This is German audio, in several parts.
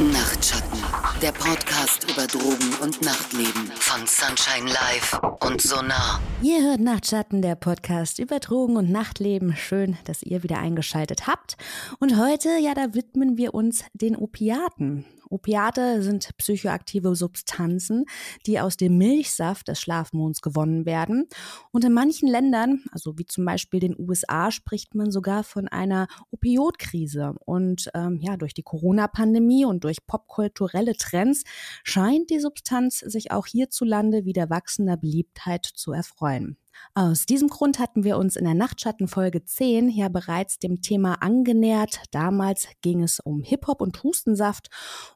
Nachtschatten, der Podcast über Drogen und Nachtleben von Sunshine Live und Sonar. Ihr hört Nachtschatten, der Podcast über Drogen und Nachtleben. Schön, dass ihr wieder eingeschaltet habt. Und heute, ja, da widmen wir uns den Opiaten. Opiate sind psychoaktive Substanzen, die aus dem Milchsaft des Schlafmonds gewonnen werden. Und in manchen Ländern, also wie zum Beispiel den USA, spricht man sogar von einer Opioidkrise. Und ähm, ja, durch die Corona-Pandemie und durch popkulturelle Trends scheint die Substanz sich auch hierzulande wieder wachsender Beliebtheit zu erfreuen. Aus diesem Grund hatten wir uns in der Nachtschattenfolge 10 ja bereits dem Thema angenähert. Damals ging es um Hip-Hop und Hustensaft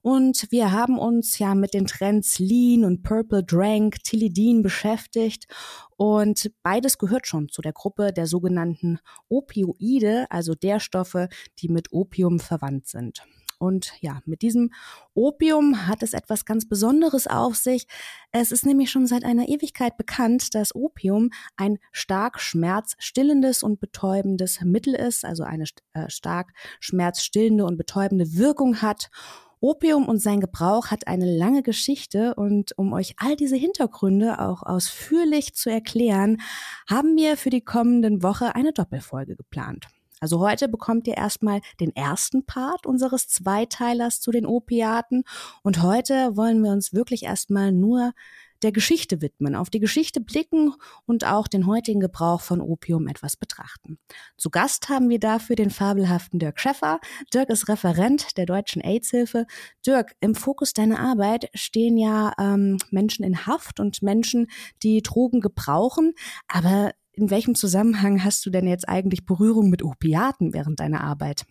und wir haben uns ja mit den Trends Lean und Purple Drank, Tilidin beschäftigt und beides gehört schon zu der Gruppe der sogenannten Opioide, also der Stoffe, die mit Opium verwandt sind. Und ja, mit diesem Opium hat es etwas ganz Besonderes auf sich. Es ist nämlich schon seit einer Ewigkeit bekannt, dass Opium ein stark schmerzstillendes und betäubendes Mittel ist, also eine äh, stark schmerzstillende und betäubende Wirkung hat. Opium und sein Gebrauch hat eine lange Geschichte und um euch all diese Hintergründe auch ausführlich zu erklären, haben wir für die kommenden Woche eine Doppelfolge geplant. Also heute bekommt ihr erstmal den ersten Part unseres Zweiteilers zu den Opiaten und heute wollen wir uns wirklich erstmal nur der Geschichte widmen, auf die Geschichte blicken und auch den heutigen Gebrauch von Opium etwas betrachten. Zu Gast haben wir dafür den fabelhaften Dirk Schäffer. Dirk ist Referent der Deutschen AIDS-Hilfe. Dirk, im Fokus deiner Arbeit stehen ja ähm, Menschen in Haft und Menschen, die Drogen gebrauchen. Aber in welchem Zusammenhang hast du denn jetzt eigentlich Berührung mit Opiaten während deiner Arbeit?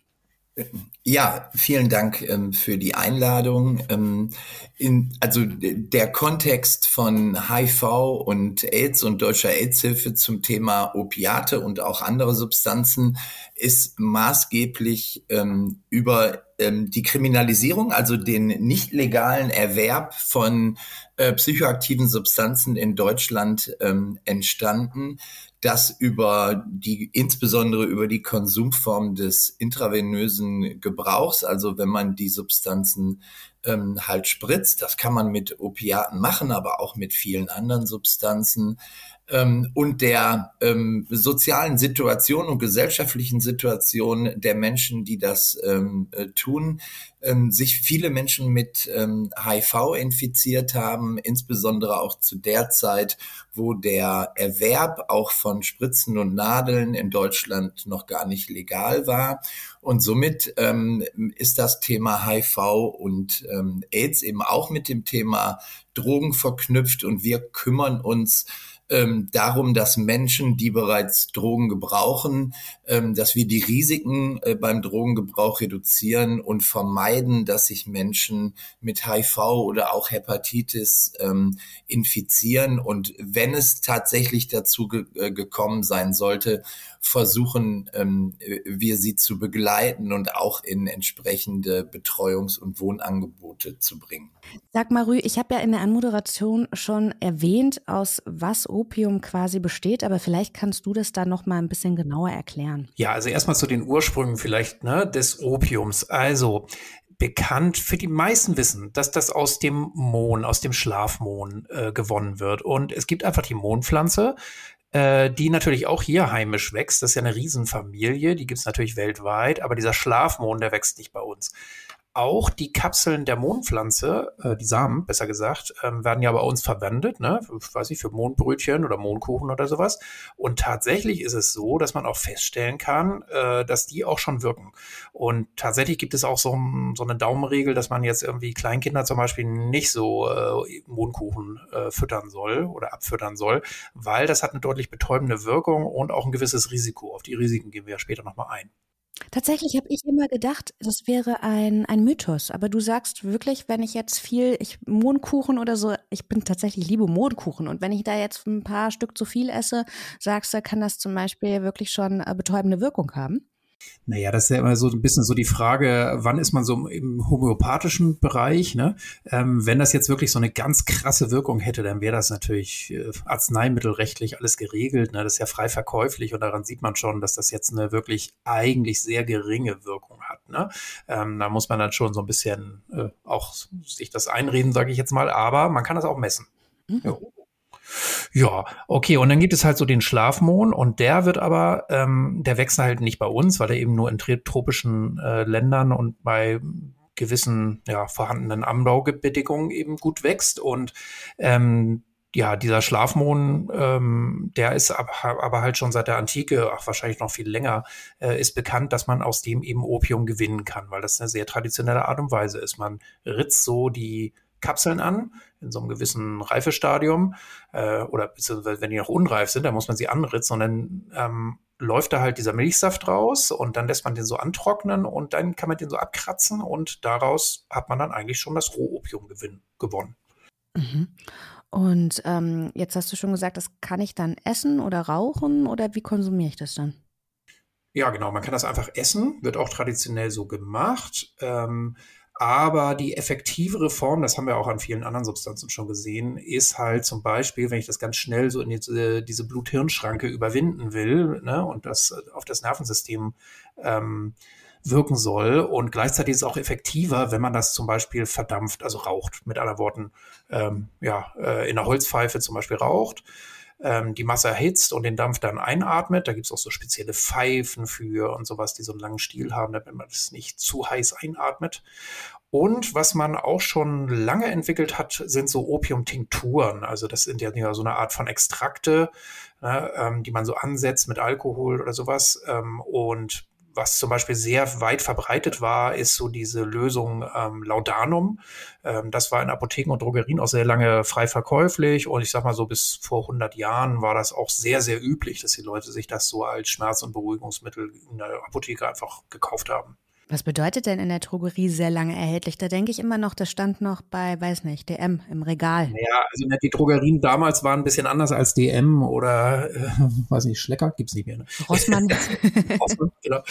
Ja, vielen Dank ähm, für die Einladung. Ähm, in, also der Kontext von HIV und AIDS und deutscher AIDS-Hilfe zum Thema Opiate und auch andere Substanzen ist maßgeblich ähm, über ähm, die Kriminalisierung, also den nicht legalen Erwerb von äh, psychoaktiven Substanzen in Deutschland ähm, entstanden das über die, insbesondere über die Konsumform des intravenösen Gebrauchs, also wenn man die Substanzen ähm, halt spritzt, das kann man mit Opiaten machen, aber auch mit vielen anderen Substanzen, ähm, und der ähm, sozialen Situation und gesellschaftlichen Situation der Menschen, die das ähm, äh, tun, ähm, sich viele Menschen mit ähm, HIV infiziert haben, insbesondere auch zu der Zeit, wo der Erwerb auch von Spritzen und Nadeln in Deutschland noch gar nicht legal war. Und somit ähm, ist das Thema HIV und ähm, AIDS eben auch mit dem Thema Drogen verknüpft und wir kümmern uns ähm, darum, dass Menschen, die bereits Drogen gebrauchen, ähm, dass wir die Risiken äh, beim Drogengebrauch reduzieren und vermeiden, dass sich Menschen mit HIV oder auch Hepatitis ähm, infizieren. Und wenn es tatsächlich dazu ge äh, gekommen sein sollte, versuchen ähm, wir sie zu begleiten und auch in entsprechende Betreuungs- und Wohnangebote zu bringen. Sag mal, Rü, ich habe ja in der Anmoderation schon erwähnt, aus was Opium quasi besteht, aber vielleicht kannst du das da noch mal ein bisschen genauer erklären. Ja, also erstmal zu den Ursprüngen vielleicht ne, des Opiums. Also bekannt für die meisten wissen, dass das aus dem Mohn, aus dem Schlafmohn äh, gewonnen wird. Und es gibt einfach die Mohnpflanze, äh, die natürlich auch hier heimisch wächst. Das ist ja eine Riesenfamilie, die gibt es natürlich weltweit, aber dieser Schlafmond, der wächst nicht bei uns. Auch die Kapseln der Mondpflanze, äh, die Samen, besser gesagt, ähm, werden ja bei uns verwendet, ne? weiß ich, für Mondbrötchen oder Mondkuchen oder sowas. Und tatsächlich ist es so, dass man auch feststellen kann, äh, dass die auch schon wirken. Und tatsächlich gibt es auch so, so eine Daumenregel, dass man jetzt irgendwie Kleinkinder zum Beispiel nicht so äh, Mondkuchen äh, füttern soll oder abfüttern soll, weil das hat eine deutlich betäubende Wirkung und auch ein gewisses Risiko. Auf die Risiken gehen wir ja später nochmal ein. Tatsächlich habe ich immer gedacht, das wäre ein, ein Mythos. Aber du sagst wirklich, wenn ich jetzt viel, ich Mohnkuchen oder so, ich bin tatsächlich liebe Mohnkuchen. Und wenn ich da jetzt ein paar Stück zu viel esse, sagst du, kann das zum Beispiel wirklich schon äh, betäubende Wirkung haben? Naja, das ist ja immer so ein bisschen so die Frage, wann ist man so im homöopathischen Bereich? Ne? Ähm, wenn das jetzt wirklich so eine ganz krasse Wirkung hätte, dann wäre das natürlich äh, arzneimittelrechtlich alles geregelt. Ne? Das ist ja frei verkäuflich und daran sieht man schon, dass das jetzt eine wirklich eigentlich sehr geringe Wirkung hat. Ne? Ähm, da muss man dann schon so ein bisschen äh, auch sich das einreden, sage ich jetzt mal, aber man kann das auch messen. Mhm. Ja. Okay. Und dann gibt es halt so den Schlafmond und der wird aber, ähm, der wächst halt nicht bei uns, weil er eben nur in tropischen äh, Ländern und bei gewissen ja, vorhandenen Anbaubedingungen eben gut wächst. Und ähm, ja, dieser Schlafmond, ähm, der ist aber, aber halt schon seit der Antike, ach wahrscheinlich noch viel länger, äh, ist bekannt, dass man aus dem eben Opium gewinnen kann, weil das eine sehr traditionelle Art und Weise ist. Man ritzt so die Kapseln an in so einem gewissen Reifestadium äh, oder wenn die noch unreif sind, dann muss man sie anritzen und dann ähm, läuft da halt dieser Milchsaft raus und dann lässt man den so antrocknen und dann kann man den so abkratzen und daraus hat man dann eigentlich schon das Rohopium gewonnen. Mhm. Und ähm, jetzt hast du schon gesagt, das kann ich dann essen oder rauchen oder wie konsumiere ich das dann? Ja, genau, man kann das einfach essen, wird auch traditionell so gemacht. Ähm, aber die effektivere Form, das haben wir auch an vielen anderen Substanzen schon gesehen, ist halt zum Beispiel, wenn ich das ganz schnell so in diese, diese Blut-Hirn-Schranke überwinden will ne, und das auf das Nervensystem ähm, wirken soll. Und gleichzeitig ist es auch effektiver, wenn man das zum Beispiel verdampft, also raucht. Mit anderen Worten, ähm, ja, äh, in der Holzpfeife zum Beispiel raucht ähm, die Masse erhitzt und den Dampf dann einatmet. Da gibt es auch so spezielle Pfeifen für und sowas, die so einen langen Stiel haben, damit man das nicht zu heiß einatmet. Und was man auch schon lange entwickelt hat, sind so Opiumtinkturen. Also das sind ja so eine Art von Extrakte, ne, ähm, die man so ansetzt mit Alkohol oder sowas. Ähm, und was zum Beispiel sehr weit verbreitet war, ist so diese Lösung ähm, Laudanum. Ähm, das war in Apotheken und Drogerien auch sehr lange frei verkäuflich und ich sag mal so bis vor 100 Jahren war das auch sehr, sehr üblich, dass die Leute sich das so als Schmerz- und Beruhigungsmittel in der Apotheke einfach gekauft haben. Was bedeutet denn in der Drogerie sehr lange erhältlich? Da denke ich immer noch, das stand noch bei, weiß nicht, DM im Regal. Ja, also ne, die Drogerien damals waren ein bisschen anders als DM oder, äh, weiß nicht, Schlecker gibt's nicht mehr. Ne? Rossmann. Rossmann, genau.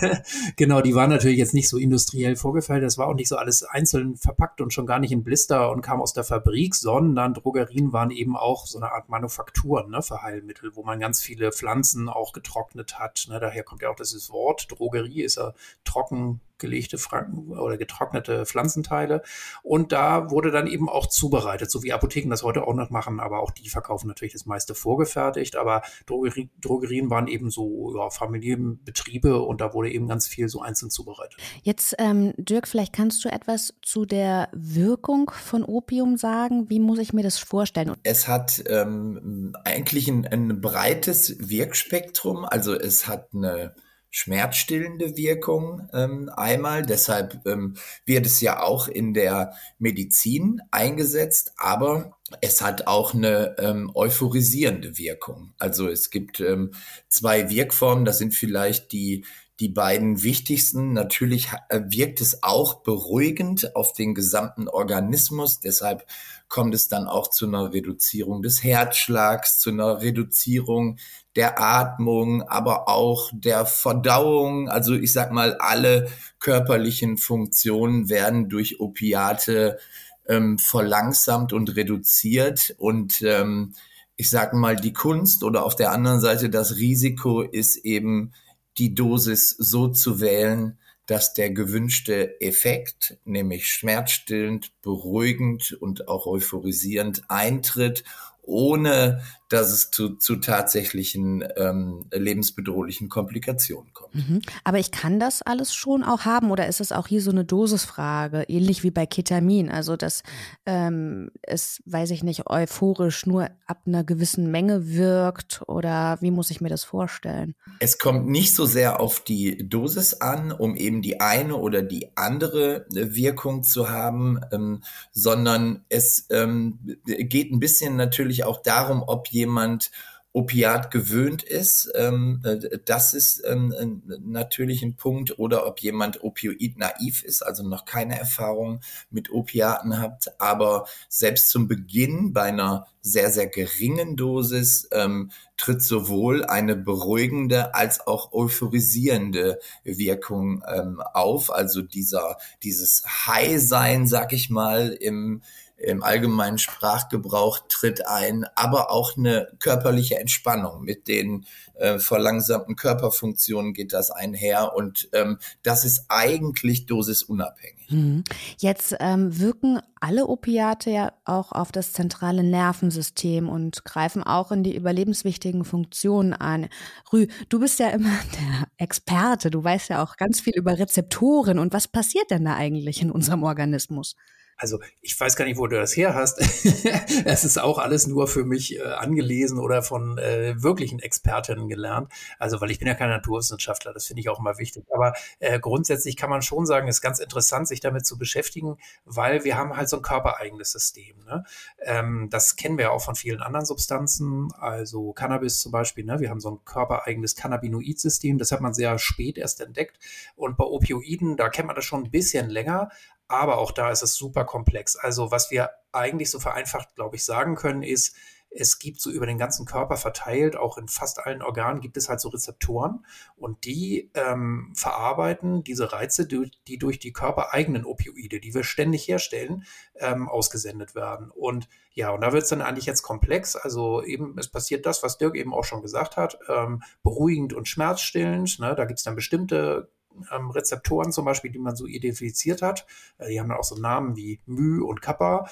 genau, die waren natürlich jetzt nicht so industriell vorgefällt. Das war auch nicht so alles einzeln verpackt und schon gar nicht in Blister und kam aus der Fabrik, sondern Drogerien waren eben auch so eine Art Manufakturen ne, für Heilmittel, wo man ganz viele Pflanzen auch getrocknet hat. Ne? Daher kommt ja auch dieses Wort. Drogerie ist ja trocken gelegte Franken oder getrocknete Pflanzenteile. Und da wurde dann eben auch zubereitet, so wie Apotheken das heute auch noch machen, aber auch die verkaufen natürlich das meiste vorgefertigt. Aber Drogerie, Drogerien waren eben so ja, Familienbetriebe und da wurde eben ganz viel so einzeln zubereitet. Jetzt, ähm, Dirk, vielleicht kannst du etwas zu der Wirkung von Opium sagen. Wie muss ich mir das vorstellen? Es hat ähm, eigentlich ein, ein breites Wirkspektrum. Also es hat eine schmerzstillende Wirkung ähm, einmal. Deshalb ähm, wird es ja auch in der Medizin eingesetzt, aber es hat auch eine ähm, euphorisierende Wirkung. Also es gibt ähm, zwei Wirkformen, das sind vielleicht die die beiden wichtigsten. Natürlich äh, wirkt es auch beruhigend auf den gesamten Organismus. Deshalb kommt es dann auch zu einer Reduzierung des Herzschlags, zu einer Reduzierung der Atmung, aber auch der Verdauung. Also ich sag mal, alle körperlichen Funktionen werden durch Opiate ähm, verlangsamt und reduziert. Und ähm, ich sag mal, die Kunst oder auf der anderen Seite das Risiko ist eben, die Dosis so zu wählen, dass der gewünschte Effekt, nämlich schmerzstillend, beruhigend und auch euphorisierend eintritt ohne dass es zu, zu tatsächlichen ähm, lebensbedrohlichen Komplikationen kommt. Mhm. Aber ich kann das alles schon auch haben oder ist es auch hier so eine Dosisfrage, ähnlich wie bei Ketamin? Also dass ähm, es, weiß ich nicht, euphorisch nur ab einer gewissen Menge wirkt oder wie muss ich mir das vorstellen? Es kommt nicht so sehr auf die Dosis an, um eben die eine oder die andere Wirkung zu haben, ähm, sondern es ähm, geht ein bisschen natürlich auch darum, ob jemand jemand Opiat gewöhnt ist. Ähm, äh, das ist ähm, natürlich ein Punkt. Oder ob jemand Opioid naiv ist, also noch keine Erfahrung mit Opiaten hat. Aber selbst zum Beginn bei einer sehr, sehr geringen Dosis ähm, tritt sowohl eine beruhigende als auch euphorisierende Wirkung ähm, auf. Also dieser, dieses High-Sein, sag ich mal, im im allgemeinen Sprachgebrauch tritt ein, aber auch eine körperliche Entspannung. Mit den äh, verlangsamten Körperfunktionen geht das einher und ähm, das ist eigentlich dosisunabhängig. Mhm. Jetzt ähm, wirken alle Opiate ja auch auf das zentrale Nervensystem und greifen auch in die überlebenswichtigen Funktionen ein. Rü, du bist ja immer der Experte, du weißt ja auch ganz viel über Rezeptoren und was passiert denn da eigentlich in unserem Organismus? Also ich weiß gar nicht, wo du das her hast. es ist auch alles nur für mich äh, angelesen oder von äh, wirklichen Expertinnen gelernt. Also weil ich bin ja kein Naturwissenschaftler, das finde ich auch immer wichtig. Aber äh, grundsätzlich kann man schon sagen, es ist ganz interessant, sich damit zu beschäftigen, weil wir haben halt so ein körpereigenes System. Ne? Ähm, das kennen wir ja auch von vielen anderen Substanzen, also Cannabis zum Beispiel. Ne? Wir haben so ein körpereigenes Cannabinoid-System, das hat man sehr spät erst entdeckt. Und bei Opioiden, da kennt man das schon ein bisschen länger, aber auch da ist es super komplex. Also was wir eigentlich so vereinfacht, glaube ich, sagen können, ist, es gibt so über den ganzen Körper verteilt, auch in fast allen Organen gibt es halt so Rezeptoren und die ähm, verarbeiten diese Reize, die, die, durch die körpereigenen Opioide, die wir ständig herstellen, ähm, ausgesendet werden. Und ja, und da wird es dann eigentlich jetzt komplex. Also eben, es passiert das, was Dirk eben auch schon gesagt hat, ähm, beruhigend und schmerzstillend. Ne? Da gibt es dann bestimmte ähm, Rezeptoren zum Beispiel, die man so identifiziert hat. Äh, die haben dann auch so Namen wie Mü und Kappa.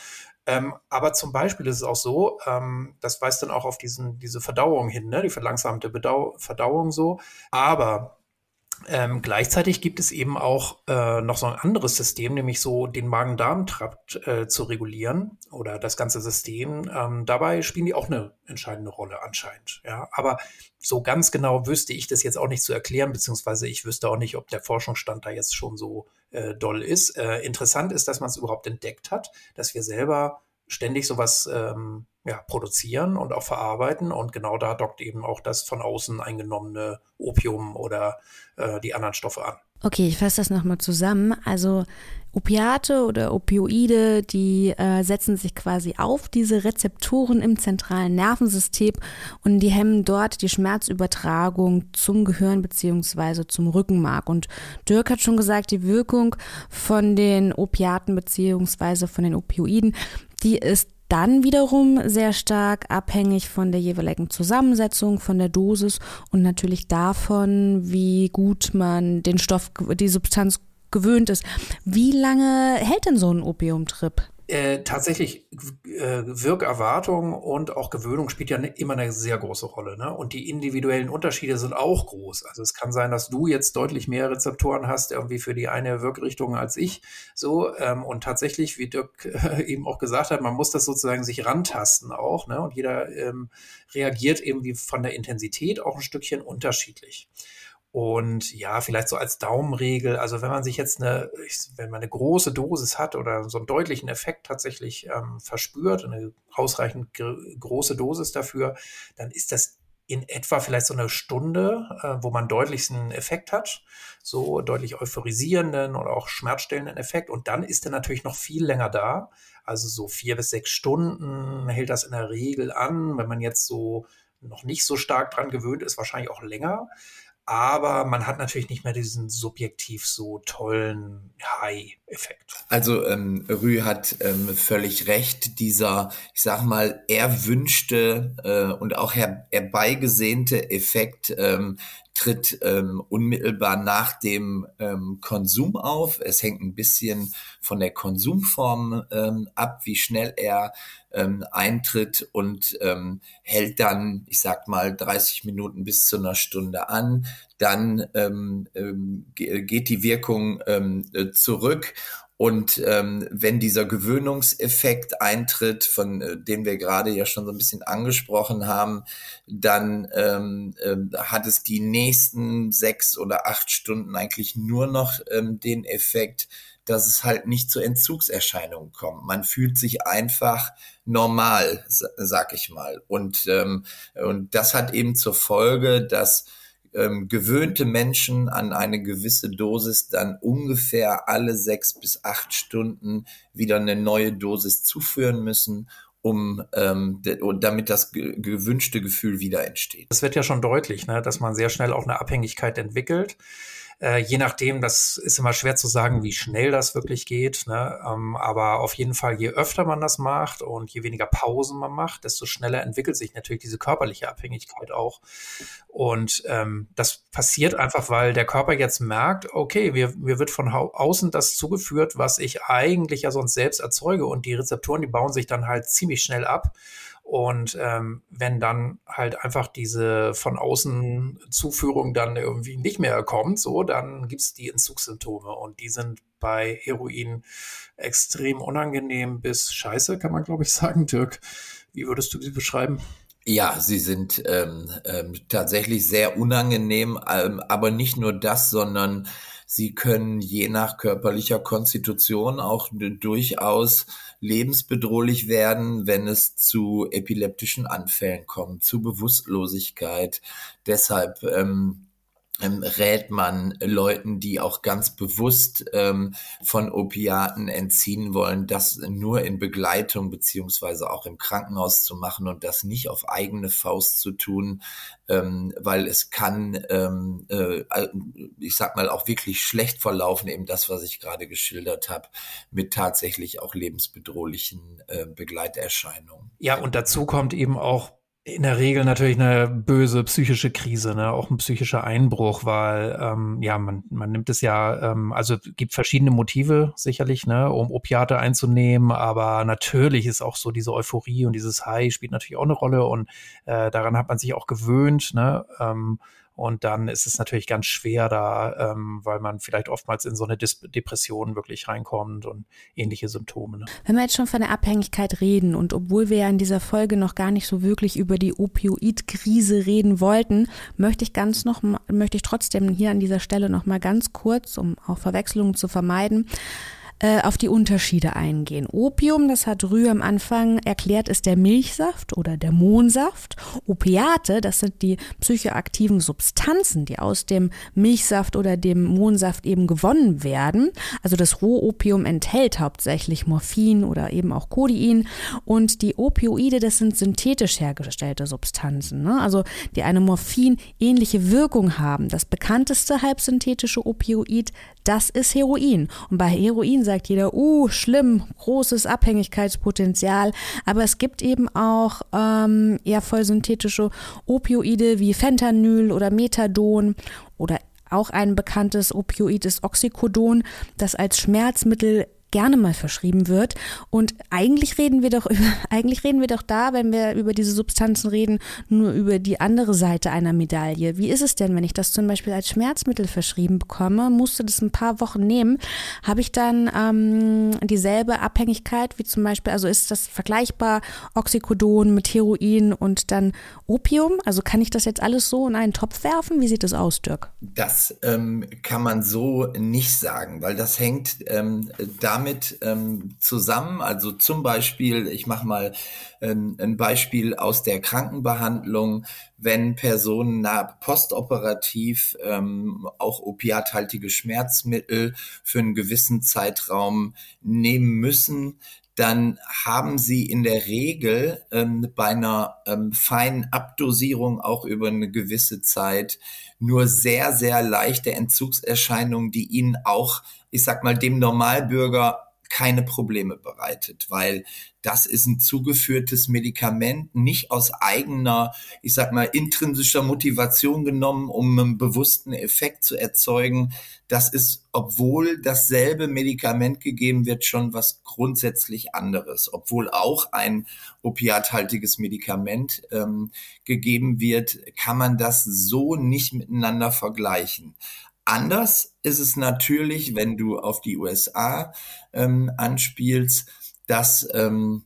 Ähm, aber zum Beispiel ist es auch so, ähm, das weist dann auch auf diesen, diese Verdauung hin, ne? die verlangsamte Bedau Verdauung so. Aber ähm, gleichzeitig gibt es eben auch äh, noch so ein anderes System, nämlich so den Magen-Darm-Trakt äh, zu regulieren oder das ganze System. Ähm, dabei spielen die auch eine entscheidende Rolle anscheinend. Ja, aber so ganz genau wüsste ich das jetzt auch nicht zu erklären, beziehungsweise ich wüsste auch nicht, ob der Forschungsstand da jetzt schon so äh, doll ist. Äh, interessant ist, dass man es überhaupt entdeckt hat, dass wir selber ständig sowas ähm, ja, produzieren und auch verarbeiten. Und genau da dockt eben auch das von außen eingenommene Opium oder äh, die anderen Stoffe an. Okay, ich fasse das nochmal zusammen. Also Opiate oder Opioide, die äh, setzen sich quasi auf diese Rezeptoren im zentralen Nervensystem und die hemmen dort die Schmerzübertragung zum Gehirn beziehungsweise zum Rückenmark. Und Dirk hat schon gesagt, die Wirkung von den Opiaten beziehungsweise von den Opioiden, die ist dann wiederum sehr stark abhängig von der jeweiligen Zusammensetzung, von der Dosis und natürlich davon, wie gut man den Stoff, die Substanz gewöhnt ist. Wie lange hält denn so ein Opiumtrip? Äh, tatsächlich äh, Wirkerwartung und auch Gewöhnung spielt ja ne, immer eine sehr große Rolle. Ne? Und die individuellen Unterschiede sind auch groß. Also es kann sein, dass du jetzt deutlich mehr Rezeptoren hast, irgendwie für die eine Wirkrichtung als ich. So, ähm, und tatsächlich, wie Dirk äh, eben auch gesagt hat, man muss das sozusagen sich rantasten auch. Ne? Und jeder ähm, reagiert eben wie von der Intensität auch ein Stückchen unterschiedlich. Und ja, vielleicht so als Daumenregel, also wenn man sich jetzt eine, wenn man eine große Dosis hat oder so einen deutlichen Effekt tatsächlich ähm, verspürt, eine ausreichend große Dosis dafür, dann ist das in etwa vielleicht so eine Stunde, äh, wo man deutlichsten Effekt hat, so deutlich euphorisierenden oder auch schmerzstellenden Effekt. Und dann ist er natürlich noch viel länger da. Also so vier bis sechs Stunden hält das in der Regel an. Wenn man jetzt so noch nicht so stark dran gewöhnt ist, wahrscheinlich auch länger aber man hat natürlich nicht mehr diesen subjektiv so tollen High-Effekt. Also ähm, Rü hat ähm, völlig recht. Dieser, ich sag mal, erwünschte äh, und auch her herbeigesehnte Effekt ähm, tritt ähm, unmittelbar nach dem ähm, Konsum auf. Es hängt ein bisschen von der Konsumform ähm, ab, wie schnell er ähm, eintritt und ähm, hält dann, ich sag mal, 30 Minuten bis zu einer Stunde an. Dann ähm, ähm, geht die Wirkung ähm, zurück und ähm, wenn dieser Gewöhnungseffekt eintritt, von äh, dem wir gerade ja schon so ein bisschen angesprochen haben, dann ähm, äh, hat es die nächsten sechs oder acht Stunden eigentlich nur noch ähm, den Effekt, dass es halt nicht zu Entzugserscheinungen kommt. Man fühlt sich einfach normal, sag ich mal. Und, ähm, und das hat eben zur Folge, dass ähm, gewöhnte Menschen an eine gewisse Dosis dann ungefähr alle sechs bis acht Stunden wieder eine neue Dosis zuführen müssen um ähm, damit das gewünschte Gefühl wieder entsteht. Es wird ja schon deutlich, ne, dass man sehr schnell auch eine Abhängigkeit entwickelt. Äh, je nachdem, das ist immer schwer zu sagen, wie schnell das wirklich geht. Ne? Ähm, aber auf jeden Fall, je öfter man das macht und je weniger Pausen man macht, desto schneller entwickelt sich natürlich diese körperliche Abhängigkeit auch. Und ähm, das passiert einfach, weil der Körper jetzt merkt, okay, mir, mir wird von außen das zugeführt, was ich eigentlich ja sonst selbst erzeuge. Und die Rezeptoren, die bauen sich dann halt ziemlich schnell ab. Und ähm, wenn dann halt einfach diese von außen Zuführung dann irgendwie nicht mehr kommt, so, dann gibt's die Entzugssymptome und die sind bei Heroin extrem unangenehm bis scheiße, kann man glaube ich sagen, Dirk. Wie würdest du sie beschreiben? Ja, sie sind ähm, ähm, tatsächlich sehr unangenehm, ähm, aber nicht nur das, sondern sie können je nach körperlicher Konstitution auch durchaus lebensbedrohlich werden, wenn es zu epileptischen Anfällen kommt, zu Bewusstlosigkeit. Deshalb ähm, ähm, rät man Leuten, die auch ganz bewusst ähm, von Opiaten entziehen wollen, das nur in Begleitung beziehungsweise auch im Krankenhaus zu machen und das nicht auf eigene Faust zu tun, ähm, weil es kann, ähm, äh, ich sag mal, auch wirklich schlecht verlaufen, eben das, was ich gerade geschildert habe, mit tatsächlich auch lebensbedrohlichen äh, Begleiterscheinungen. Ja, und dazu kommt eben auch in der Regel natürlich eine böse psychische Krise, ne? auch ein psychischer Einbruch, weil ähm, ja, man, man nimmt es ja, ähm, also gibt verschiedene Motive sicherlich, ne, um Opiate einzunehmen, aber natürlich ist auch so diese Euphorie und dieses High spielt natürlich auch eine Rolle und äh, daran hat man sich auch gewöhnt, ne? Ähm, und dann ist es natürlich ganz schwer da, ähm, weil man vielleicht oftmals in so eine Dis Depression wirklich reinkommt und ähnliche Symptome. Ne? Wenn wir jetzt schon von der Abhängigkeit reden und obwohl wir ja in dieser Folge noch gar nicht so wirklich über die Opioid-Krise reden wollten, möchte ich ganz noch, möchte ich trotzdem hier an dieser Stelle noch mal ganz kurz, um auch Verwechslungen zu vermeiden, äh, auf die Unterschiede eingehen. Opium, das hat Rühe am Anfang erklärt, ist der Milchsaft oder der Mohnsaft. Opiate, das sind die psychoaktiven Substanzen, die aus dem Milchsaft oder dem Mohnsaft eben gewonnen werden. Also das Rohopium enthält hauptsächlich Morphin oder eben auch Codein und die Opioide, das sind synthetisch hergestellte Substanzen, ne? also die eine Morphin-ähnliche Wirkung haben. Das bekannteste halbsynthetische Opioid, das ist Heroin. Und bei Heroin sagt jeder, uh, schlimm, großes Abhängigkeitspotenzial. Aber es gibt eben auch ähm, eher voll synthetische Opioide wie Fentanyl oder Methadon oder auch ein bekanntes Opioid ist Oxycodon, das als Schmerzmittel gerne mal verschrieben wird. Und eigentlich reden wir doch über, eigentlich reden wir doch da, wenn wir über diese Substanzen reden, nur über die andere Seite einer Medaille. Wie ist es denn, wenn ich das zum Beispiel als Schmerzmittel verschrieben bekomme, musste das ein paar Wochen nehmen, habe ich dann ähm, dieselbe Abhängigkeit wie zum Beispiel, also ist das vergleichbar Oxycodon mit Heroin und dann Opium? Also kann ich das jetzt alles so in einen Topf werfen? Wie sieht das aus, Dirk? Das ähm, kann man so nicht sagen, weil das hängt ähm, damit damit ähm, zusammen. Also zum Beispiel, ich mache mal ähm, ein Beispiel aus der Krankenbehandlung, wenn Personen na, postoperativ ähm, auch opiathaltige Schmerzmittel für einen gewissen Zeitraum nehmen müssen, dann haben sie in der Regel ähm, bei einer ähm, feinen Abdosierung auch über eine gewisse Zeit nur sehr, sehr leichte Entzugserscheinungen, die ihnen auch, ich sag mal, dem Normalbürger keine Probleme bereitet, weil das ist ein zugeführtes Medikament, nicht aus eigener, ich sag mal, intrinsischer Motivation genommen, um einen bewussten Effekt zu erzeugen. Das ist, obwohl dasselbe Medikament gegeben wird, schon was grundsätzlich anderes. Obwohl auch ein opiathaltiges Medikament ähm, gegeben wird, kann man das so nicht miteinander vergleichen. Anders ist es natürlich, wenn du auf die USA ähm, anspielst, dass ähm,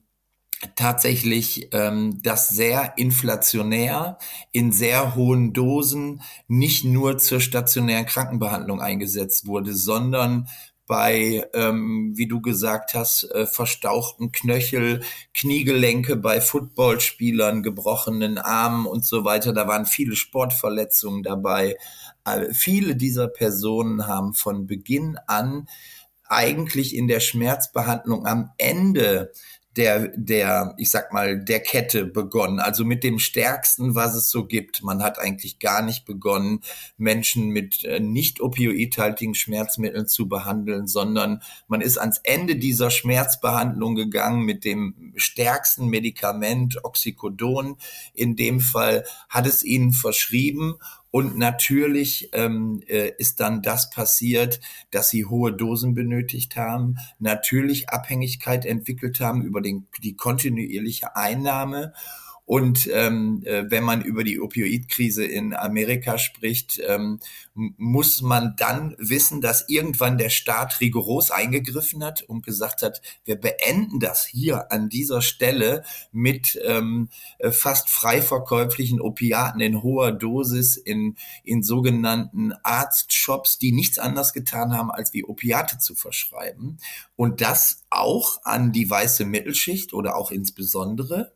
tatsächlich ähm, das sehr inflationär in sehr hohen Dosen nicht nur zur stationären Krankenbehandlung eingesetzt wurde, sondern bei, ähm, wie du gesagt hast, äh, verstauchten Knöchel, Kniegelenke bei Footballspielern, gebrochenen Armen und so weiter. Da waren viele Sportverletzungen dabei. Äh, viele dieser Personen haben von Beginn an eigentlich in der Schmerzbehandlung am Ende der, der, ich sag mal, der Kette begonnen. Also mit dem stärksten, was es so gibt. Man hat eigentlich gar nicht begonnen, Menschen mit äh, nicht opioidhaltigen Schmerzmitteln zu behandeln, sondern man ist ans Ende dieser Schmerzbehandlung gegangen mit dem stärksten Medikament, Oxycodon. In dem Fall hat es ihnen verschrieben und natürlich ähm, äh, ist dann das passiert, dass sie hohe Dosen benötigt haben, natürlich Abhängigkeit entwickelt haben über den, die kontinuierliche Einnahme und ähm, äh, wenn man über die Opioidkrise in Amerika spricht, ähm, muss man dann wissen, dass irgendwann der Staat rigoros eingegriffen hat und gesagt hat, wir beenden das hier an dieser Stelle mit ähm, äh, fast frei verkäuflichen Opiaten in hoher Dosis in, in sogenannten Arztshops, die nichts anderes getan haben, als wie Opiate zu verschreiben. Und das auch an die weiße Mittelschicht oder auch insbesondere.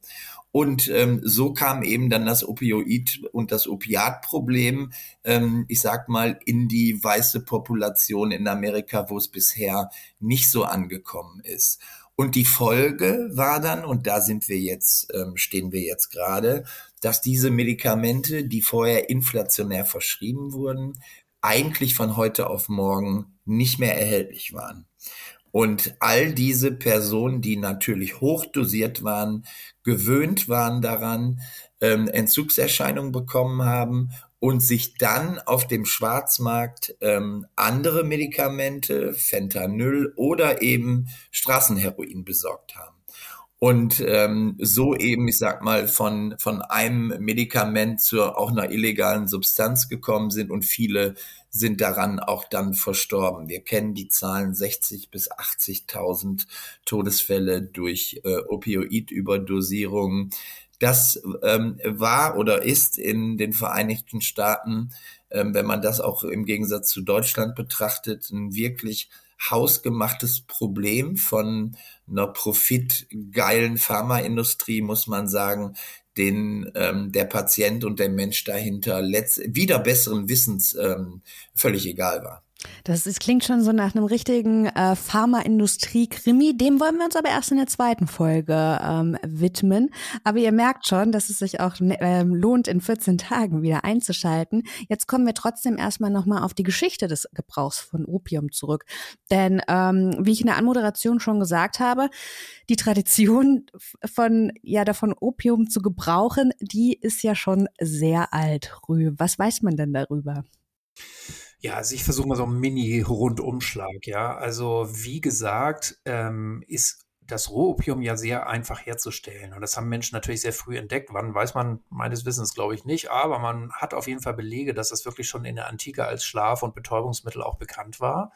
Und ähm, so kam eben dann das Opioid und das Opiatproblem, ähm, ich sag mal, in die weiße Population in Amerika, wo es bisher nicht so angekommen ist. Und die Folge war dann, und da sind wir jetzt, ähm, stehen wir jetzt gerade, dass diese Medikamente, die vorher inflationär verschrieben wurden, eigentlich von heute auf morgen nicht mehr erhältlich waren. Und all diese Personen, die natürlich hochdosiert waren, gewöhnt waren daran, ähm, Entzugserscheinungen bekommen haben und sich dann auf dem Schwarzmarkt ähm, andere Medikamente, Fentanyl oder eben Straßenheroin besorgt haben. Und ähm, so eben, ich sag mal, von, von einem Medikament zu auch einer illegalen Substanz gekommen sind und viele sind daran auch dann verstorben. Wir kennen die Zahlen 60 bis 80.000 Todesfälle durch äh, Opioidüberdosierung. Das ähm, war oder ist in den Vereinigten Staaten, ähm, wenn man das auch im Gegensatz zu Deutschland betrachtet, ein wirklich hausgemachtes Problem von einer profitgeilen Pharmaindustrie, muss man sagen, den ähm, der Patient und der Mensch dahinter letzt wieder besseren Wissens ähm, völlig egal war. Das, das klingt schon so nach einem richtigen äh, Pharmaindustrie-Krimi. Dem wollen wir uns aber erst in der zweiten Folge ähm, widmen. Aber ihr merkt schon, dass es sich auch äh, lohnt, in 14 Tagen wieder einzuschalten. Jetzt kommen wir trotzdem erstmal nochmal auf die Geschichte des Gebrauchs von Opium zurück. Denn ähm, wie ich in der Anmoderation schon gesagt habe, die Tradition von, ja, davon Opium zu gebrauchen, die ist ja schon sehr alt, Rü. Was weiß man denn darüber? Ja, also ich versuche mal so einen Mini-Rundumschlag, ja. Also wie gesagt, ähm, ist das Rohopium ja sehr einfach herzustellen. Und das haben Menschen natürlich sehr früh entdeckt. Wann weiß man meines Wissens, glaube ich, nicht. Aber man hat auf jeden Fall Belege, dass das wirklich schon in der Antike als Schlaf- und Betäubungsmittel auch bekannt war.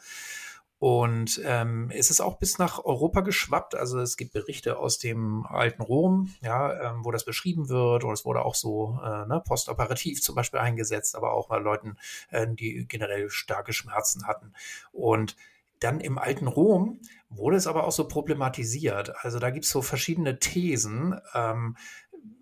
Und ähm, es ist auch bis nach Europa geschwappt. Also es gibt Berichte aus dem alten Rom, ja, ähm, wo das beschrieben wird. Und es wurde auch so äh, ne, postoperativ zum Beispiel eingesetzt, aber auch bei Leuten, äh, die generell starke Schmerzen hatten. Und dann im alten Rom wurde es aber auch so problematisiert. Also da gibt es so verschiedene Thesen. Ähm,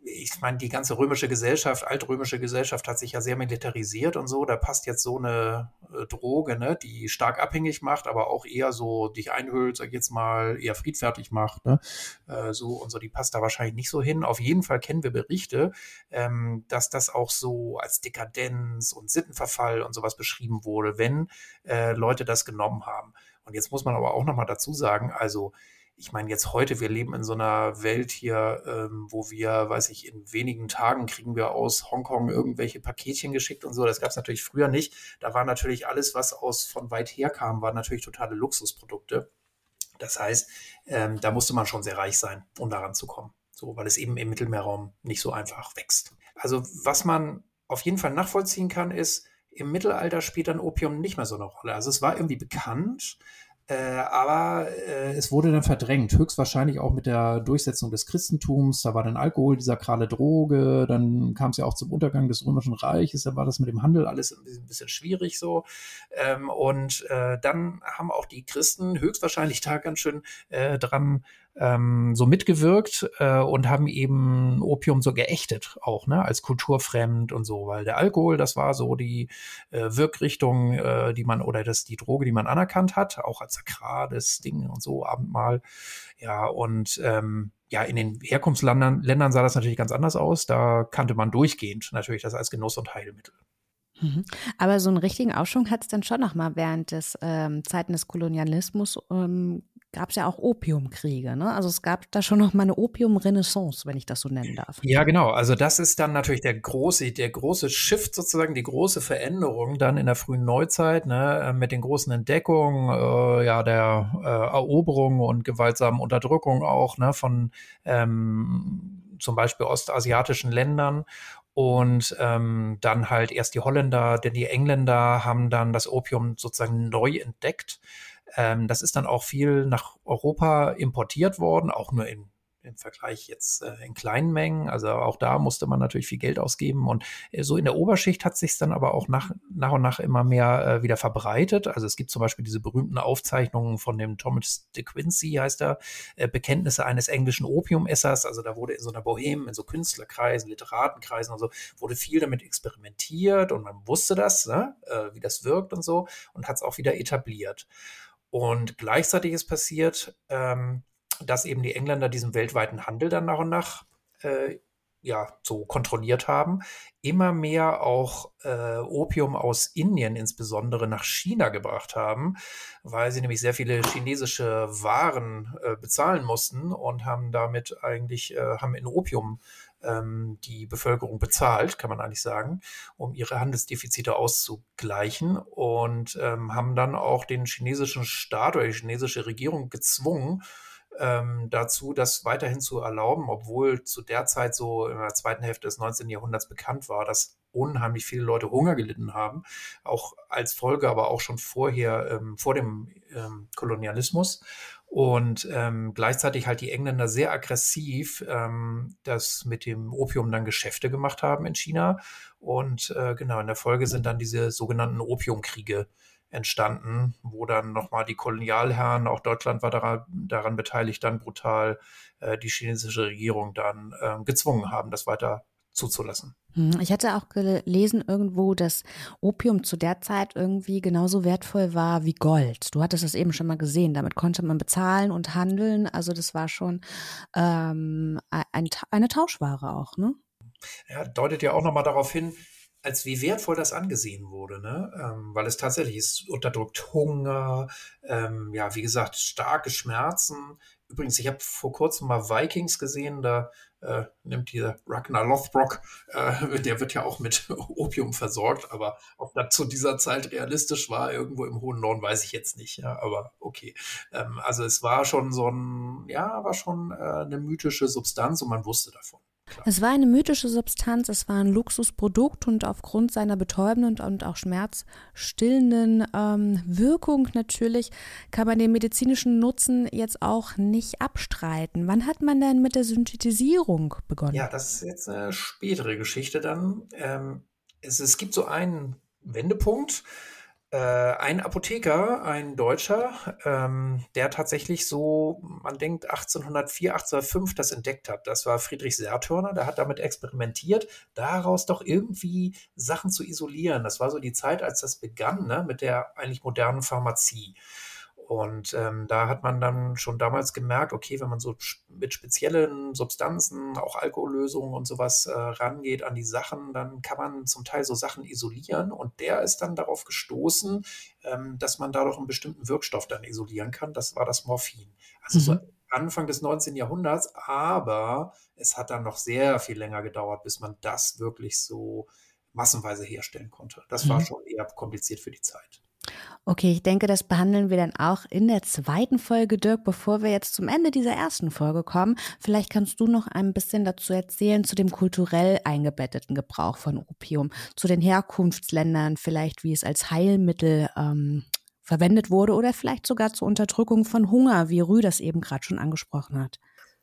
ich meine, die ganze römische Gesellschaft, altrömische Gesellschaft hat sich ja sehr militarisiert und so. Da passt jetzt so eine äh, Droge, ne, die stark abhängig macht, aber auch eher so dich einhüllt, sag ich jetzt mal, eher friedfertig macht, ne? Äh, so und so, die passt da wahrscheinlich nicht so hin. Auf jeden Fall kennen wir Berichte, ähm, dass das auch so als Dekadenz und Sittenverfall und sowas beschrieben wurde, wenn äh, Leute das genommen haben. Und jetzt muss man aber auch nochmal dazu sagen, also ich meine, jetzt heute, wir leben in so einer Welt hier, ähm, wo wir, weiß ich, in wenigen Tagen kriegen wir aus Hongkong irgendwelche Paketchen geschickt und so. Das gab es natürlich früher nicht. Da war natürlich alles, was aus von weit her kam, war natürlich totale Luxusprodukte. Das heißt, ähm, da musste man schon sehr reich sein, um daran zu kommen. So, weil es eben im Mittelmeerraum nicht so einfach wächst. Also, was man auf jeden Fall nachvollziehen kann, ist, im Mittelalter spielt dann Opium nicht mehr so eine Rolle. Also es war irgendwie bekannt, äh, aber äh, es wurde dann verdrängt, höchstwahrscheinlich auch mit der Durchsetzung des Christentums. Da war dann Alkohol die sakrale Droge, dann kam es ja auch zum Untergang des Römischen Reiches, da war das mit dem Handel alles ein bisschen, schwierig so. Ähm, und äh, dann haben auch die Christen höchstwahrscheinlich da ganz schön äh, dran ähm, so mitgewirkt äh, und haben eben Opium so geächtet auch, ne, als kulturfremd und so, weil der Alkohol, das war so die äh, Wirkrichtung, äh, die man oder das die Droge, die man anerkannt hat, auch als sakrales Ding und so Abendmahl, ja und ähm, ja, in den Herkunftsländern Ländern sah das natürlich ganz anders aus. Da kannte man durchgehend natürlich das als Genuss und Heilmittel. Mhm. Aber so einen richtigen Aufschwung hat es dann schon noch mal während des ähm, Zeiten des Kolonialismus ähm, gab es ja auch Opiumkriege. Ne? Also es gab da schon noch mal eine Opiumrenaissance, wenn ich das so nennen darf. Ja, genau. Also das ist dann natürlich der große, der große Shift sozusagen, die große Veränderung dann in der frühen Neuzeit ne, äh, mit den großen Entdeckungen, äh, ja der äh, Eroberung und gewaltsamen Unterdrückung auch ne, von ähm, zum Beispiel ostasiatischen Ländern und ähm, dann halt erst die Holländer, denn die Engländer haben dann das Opium sozusagen neu entdeckt. Ähm, das ist dann auch viel nach Europa importiert worden, auch nur in im Vergleich jetzt äh, in kleinen Mengen. Also auch da musste man natürlich viel Geld ausgeben. Und äh, so in der Oberschicht hat sich dann aber auch nach, nach und nach immer mehr äh, wieder verbreitet. Also es gibt zum Beispiel diese berühmten Aufzeichnungen von dem Thomas de Quincy, heißt er, äh, Bekenntnisse eines englischen Opiumessers. Also da wurde in so einer Boheme, in so Künstlerkreisen, Literatenkreisen und so, wurde viel damit experimentiert und man wusste das, ne, äh, wie das wirkt und so und hat es auch wieder etabliert. Und gleichzeitig ist passiert, ähm, dass eben die Engländer diesen weltweiten Handel dann nach und nach äh, ja, so kontrolliert haben, immer mehr auch äh, Opium aus Indien insbesondere nach China gebracht haben, weil sie nämlich sehr viele chinesische Waren äh, bezahlen mussten und haben damit eigentlich, äh, haben in Opium ähm, die Bevölkerung bezahlt, kann man eigentlich sagen, um ihre Handelsdefizite auszugleichen und ähm, haben dann auch den chinesischen Staat oder die chinesische Regierung gezwungen, ähm, dazu, das weiterhin zu erlauben, obwohl zu der Zeit so in der zweiten Hälfte des 19. Jahrhunderts bekannt war, dass unheimlich viele Leute Hunger gelitten haben, auch als Folge, aber auch schon vorher, ähm, vor dem ähm, Kolonialismus. Und ähm, gleichzeitig halt die Engländer sehr aggressiv ähm, das mit dem Opium dann Geschäfte gemacht haben in China. Und äh, genau, in der Folge sind dann diese sogenannten Opiumkriege entstanden, wo dann nochmal die Kolonialherren, auch Deutschland war daran, daran beteiligt, dann brutal äh, die chinesische Regierung dann äh, gezwungen haben, das weiter zuzulassen. Hm, ich hatte auch gelesen irgendwo, dass Opium zu der Zeit irgendwie genauso wertvoll war wie Gold. Du hattest das eben schon mal gesehen. Damit konnte man bezahlen und handeln. Also das war schon ähm, ein, eine Tauschware auch, ne? Ja, deutet ja auch nochmal darauf hin, als wie wertvoll das angesehen wurde, ne? Ähm, weil es tatsächlich ist, unterdrückt Hunger, ähm, ja, wie gesagt, starke Schmerzen. Übrigens, ich habe vor kurzem mal Vikings gesehen, da äh, nimmt dieser Ragnar Lothbrok, äh, der wird ja auch mit Opium versorgt, aber ob das zu dieser Zeit realistisch war, irgendwo im hohen Norden, weiß ich jetzt nicht, ja, aber okay. Ähm, also es war schon so ein, ja, war schon äh, eine mythische Substanz und man wusste davon. Es war eine mythische Substanz, es war ein Luxusprodukt und aufgrund seiner betäubenden und auch schmerzstillenden ähm, Wirkung natürlich kann man den medizinischen Nutzen jetzt auch nicht abstreiten. Wann hat man denn mit der Synthetisierung begonnen? Ja, das ist jetzt eine spätere Geschichte dann. Ähm, es, es gibt so einen Wendepunkt ein Apotheker, ein Deutscher, ähm, der tatsächlich so, man denkt 1804, 1805 das entdeckt hat. Das war Friedrich Sertörner, der hat damit experimentiert, daraus doch irgendwie Sachen zu isolieren. Das war so die Zeit, als das begann, ne, mit der eigentlich modernen Pharmazie. Und ähm, da hat man dann schon damals gemerkt, okay, wenn man so mit speziellen Substanzen, auch Alkohollösungen und sowas äh, rangeht an die Sachen, dann kann man zum Teil so Sachen isolieren. Und der ist dann darauf gestoßen, ähm, dass man dadurch einen bestimmten Wirkstoff dann isolieren kann. Das war das Morphin. Also mhm. so Anfang des 19. Jahrhunderts, aber es hat dann noch sehr viel länger gedauert, bis man das wirklich so massenweise herstellen konnte. Das mhm. war schon eher kompliziert für die Zeit. Okay, ich denke, das behandeln wir dann auch in der zweiten Folge, Dirk, bevor wir jetzt zum Ende dieser ersten Folge kommen. Vielleicht kannst du noch ein bisschen dazu erzählen, zu dem kulturell eingebetteten Gebrauch von Opium, zu den Herkunftsländern, vielleicht wie es als Heilmittel ähm, verwendet wurde oder vielleicht sogar zur Unterdrückung von Hunger, wie Rü das eben gerade schon angesprochen hat.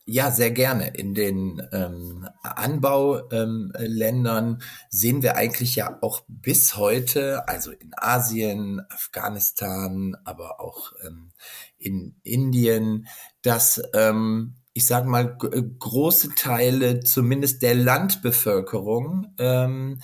Ja, sehr gerne. In den ähm, Anbauländern ähm, sehen wir eigentlich ja auch bis heute, also in Asien, Afghanistan, aber auch ähm, in Indien, dass ähm, ich sage mal große Teile zumindest der Landbevölkerung ähm,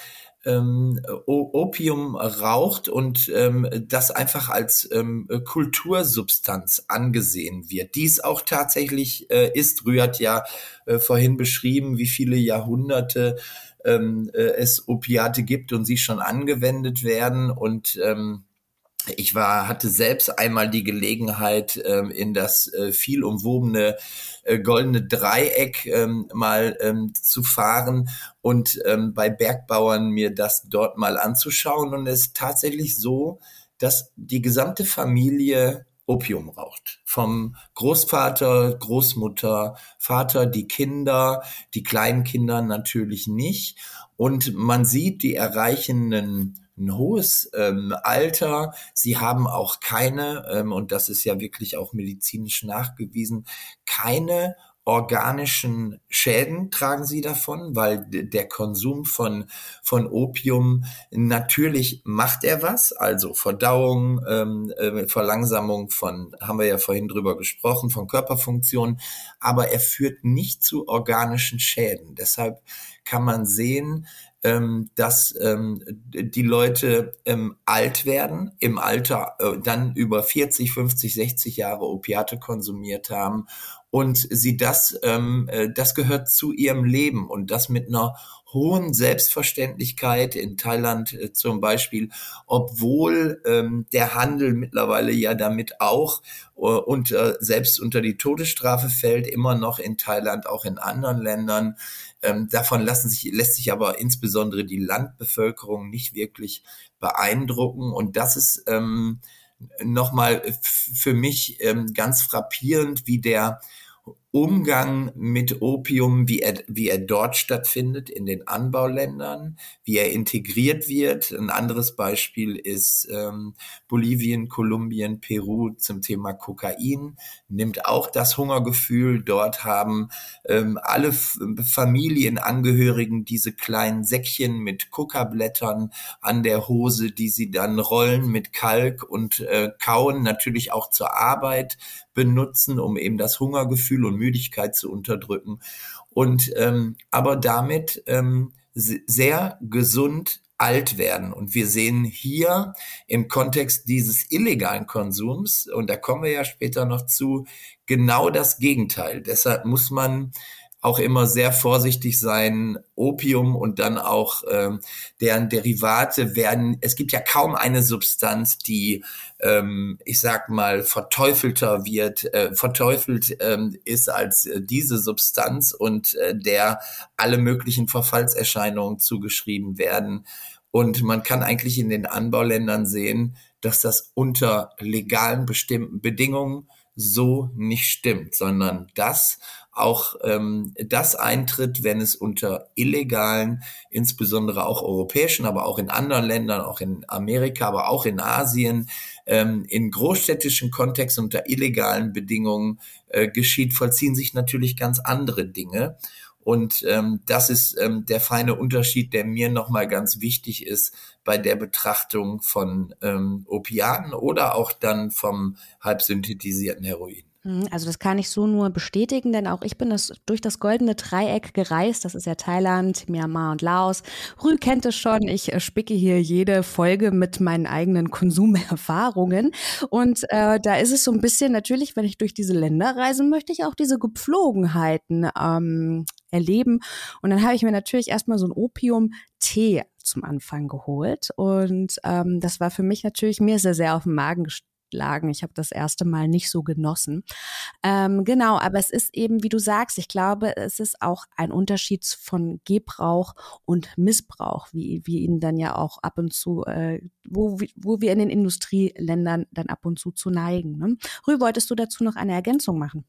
ähm, Opium raucht und ähm, das einfach als ähm, Kultursubstanz angesehen wird. Dies auch tatsächlich äh, ist. Rühr hat ja äh, vorhin beschrieben, wie viele Jahrhunderte ähm, äh, es Opiate gibt und sie schon angewendet werden und ähm, ich war, hatte selbst einmal die Gelegenheit, ähm, in das äh, viel umwobene äh, goldene Dreieck ähm, mal ähm, zu fahren und ähm, bei Bergbauern mir das dort mal anzuschauen. Und es ist tatsächlich so, dass die gesamte Familie Opium raucht. Vom Großvater, Großmutter, Vater, die Kinder, die kleinen Kinder natürlich nicht. Und man sieht die erreichenden ein hohes ähm, Alter. Sie haben auch keine, ähm, und das ist ja wirklich auch medizinisch nachgewiesen, keine organischen Schäden tragen sie davon, weil der Konsum von, von Opium natürlich macht er was, also Verdauung, ähm, äh, Verlangsamung von, haben wir ja vorhin drüber gesprochen, von Körperfunktionen, aber er führt nicht zu organischen Schäden. Deshalb kann man sehen, ähm, dass ähm, die Leute ähm, alt werden, im Alter äh, dann über 40, 50, 60 Jahre Opiate konsumiert haben. Und sie das, ähm, äh, das gehört zu ihrem Leben. Und das mit einer hohen Selbstverständlichkeit in Thailand äh, zum Beispiel, obwohl ähm, der Handel mittlerweile ja damit auch äh, unter, selbst unter die Todesstrafe fällt, immer noch in Thailand, auch in anderen Ländern. Ähm, davon lassen sich, lässt sich aber insbesondere die Landbevölkerung nicht wirklich beeindrucken. Und das ist ähm, nochmal für mich ähm, ganz frappierend, wie der Umgang mit Opium, wie er, wie er dort stattfindet in den Anbauländern, wie er integriert wird. Ein anderes Beispiel ist ähm, Bolivien, Kolumbien, Peru zum Thema Kokain, nimmt auch das Hungergefühl. Dort haben ähm, alle F Familienangehörigen diese kleinen Säckchen mit Kokablättern an der Hose, die sie dann rollen mit Kalk und äh, kauen, natürlich auch zur Arbeit benutzen, um eben das Hungergefühl und Müdigkeit zu unterdrücken. Und ähm, aber damit ähm, sehr gesund alt werden. Und wir sehen hier im Kontext dieses illegalen Konsums, und da kommen wir ja später noch zu, genau das Gegenteil. Deshalb muss man auch immer sehr vorsichtig sein. Opium und dann auch ähm, deren Derivate werden, es gibt ja kaum eine Substanz, die, ähm, ich sag mal, verteufelter wird, äh, verteufelt ähm, ist als äh, diese Substanz und äh, der alle möglichen Verfallserscheinungen zugeschrieben werden. Und man kann eigentlich in den Anbauländern sehen, dass das unter legalen bestimmten Bedingungen so nicht stimmt, sondern das auch ähm, das eintritt, wenn es unter illegalen, insbesondere auch europäischen, aber auch in anderen Ländern, auch in Amerika, aber auch in Asien, ähm, in großstädtischen Kontext unter illegalen Bedingungen äh, geschieht, vollziehen sich natürlich ganz andere Dinge. Und ähm, das ist ähm, der feine Unterschied, der mir nochmal ganz wichtig ist bei der Betrachtung von ähm, Opiaten oder auch dann vom halbsynthetisierten Heroin. Mhm, also das kann ich so nur bestätigen, denn auch ich bin das, durch das goldene Dreieck gereist. Das ist ja Thailand, Myanmar und Laos. Rü kennt es schon. Ich äh, spicke hier jede Folge mit meinen eigenen Konsumerfahrungen. Und äh, da ist es so ein bisschen natürlich, wenn ich durch diese Länder reisen möchte, ich auch diese Gepflogenheiten ähm, erleben. Und dann habe ich mir natürlich erstmal so ein Opium-Tee zum Anfang geholt. Und ähm, das war für mich natürlich, mir sehr, sehr auf den Magen gestellt lagen. Ich habe das erste Mal nicht so genossen. Ähm, genau, aber es ist eben, wie du sagst, ich glaube, es ist auch ein Unterschied von Gebrauch und Missbrauch, wie wir ihn dann ja auch ab und zu, äh, wo, wo wir in den Industrieländern dann ab und zu zu neigen. Ne? Rü, wolltest du dazu noch eine Ergänzung machen?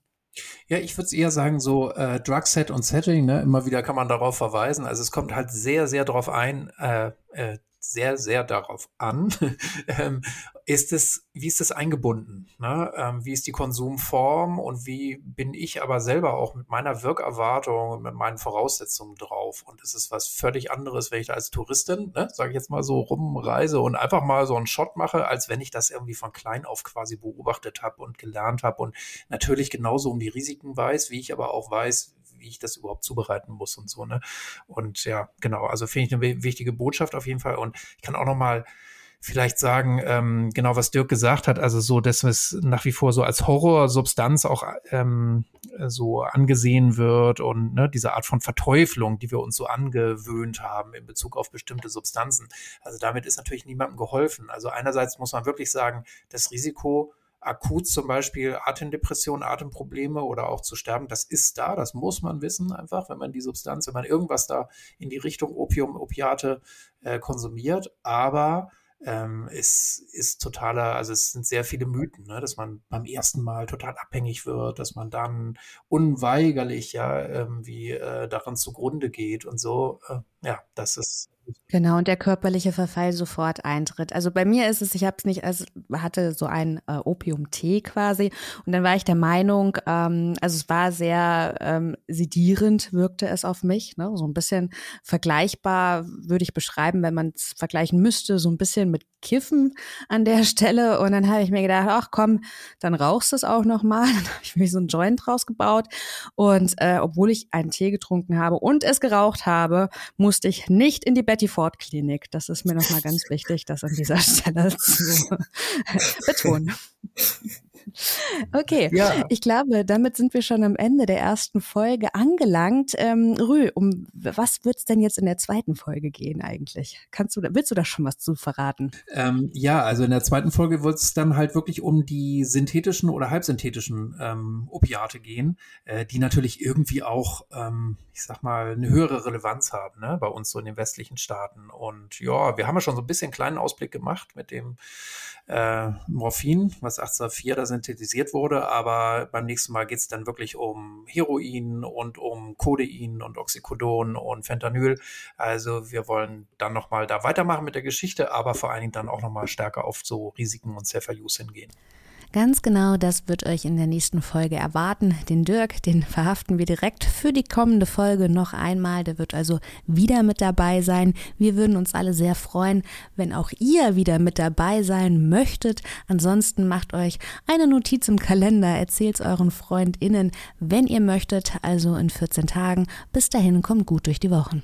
Ja, ich würde eher sagen, so äh, Drugset und Setting, ne? immer wieder kann man darauf verweisen. Also es kommt halt sehr, sehr darauf ein, äh, äh, sehr, sehr darauf an, ähm, ist es, wie ist es eingebunden? Ne? Ähm, wie ist die Konsumform und wie bin ich aber selber auch mit meiner Wirkerwartung und mit meinen Voraussetzungen drauf? Und es ist was völlig anderes, wenn ich da als Touristin, ne, sage ich jetzt mal so, rumreise und einfach mal so einen Shot mache, als wenn ich das irgendwie von klein auf quasi beobachtet habe und gelernt habe und natürlich genauso um die Risiken weiß, wie ich aber auch weiß, wie ich das überhaupt zubereiten muss und so. Ne? Und ja, genau, also finde ich eine wichtige Botschaft auf jeden Fall. Und ich kann auch noch mal vielleicht sagen, ähm, genau was Dirk gesagt hat, also so, dass es nach wie vor so als Horrorsubstanz auch ähm, so angesehen wird und ne, diese Art von Verteuflung, die wir uns so angewöhnt haben in Bezug auf bestimmte Substanzen. Also damit ist natürlich niemandem geholfen. Also einerseits muss man wirklich sagen, das Risiko akut zum Beispiel Atemdepression, Atemprobleme oder auch zu sterben, das ist da, das muss man wissen einfach, wenn man die Substanz, wenn man irgendwas da in die Richtung Opium, Opiate äh, konsumiert. Aber ähm, es ist totaler, also es sind sehr viele Mythen, ne, dass man beim ersten Mal total abhängig wird, dass man dann unweigerlich ja irgendwie äh, daran zugrunde geht und so. Äh, ja, das ist Genau, und der körperliche Verfall sofort eintritt. Also bei mir ist es, ich habe es nicht, also hatte so ein äh, Opium-Tee quasi und dann war ich der Meinung, ähm, also es war sehr ähm, sedierend, wirkte es auf mich, ne? so ein bisschen vergleichbar würde ich beschreiben, wenn man es vergleichen müsste, so ein bisschen mit Kiffen an der Stelle und dann habe ich mir gedacht, ach komm, dann rauchst du es auch noch mal. Dann habe ich mir so einen Joint rausgebaut und äh, obwohl ich einen Tee getrunken habe und es geraucht habe, musste ich nicht in die Betty Ford Klinik. Das ist mir noch mal ganz wichtig, das an dieser Stelle zu betonen. Okay, ja. ich glaube, damit sind wir schon am Ende der ersten Folge angelangt. Ähm, Rü, um was wird es denn jetzt in der zweiten Folge gehen eigentlich? Kannst du, willst du da schon was zu verraten? Ähm, ja, also in der zweiten Folge wird es dann halt wirklich um die synthetischen oder halbsynthetischen ähm, Opiate gehen, äh, die natürlich irgendwie auch, ähm, ich sag mal, eine höhere Relevanz haben, ne, bei uns so in den westlichen Staaten. Und ja, wir haben ja schon so ein bisschen einen kleinen Ausblick gemacht mit dem äh, Morphin, was 1804 da synthetisiert wurde, aber beim nächsten Mal geht es dann wirklich um Heroin und um Codein und Oxycodon und Fentanyl. Also wir wollen dann nochmal da weitermachen mit der Geschichte, aber vor allen Dingen dann auch nochmal stärker auf so Risiken und Self-Use hingehen. Ganz genau das wird euch in der nächsten Folge erwarten. Den Dirk, den verhaften wir direkt für die kommende Folge noch einmal. Der wird also wieder mit dabei sein. Wir würden uns alle sehr freuen, wenn auch ihr wieder mit dabei sein möchtet. Ansonsten macht euch eine Notiz im Kalender, erzählt es euren FreundInnen, wenn ihr möchtet, also in 14 Tagen. Bis dahin kommt gut durch die Wochen.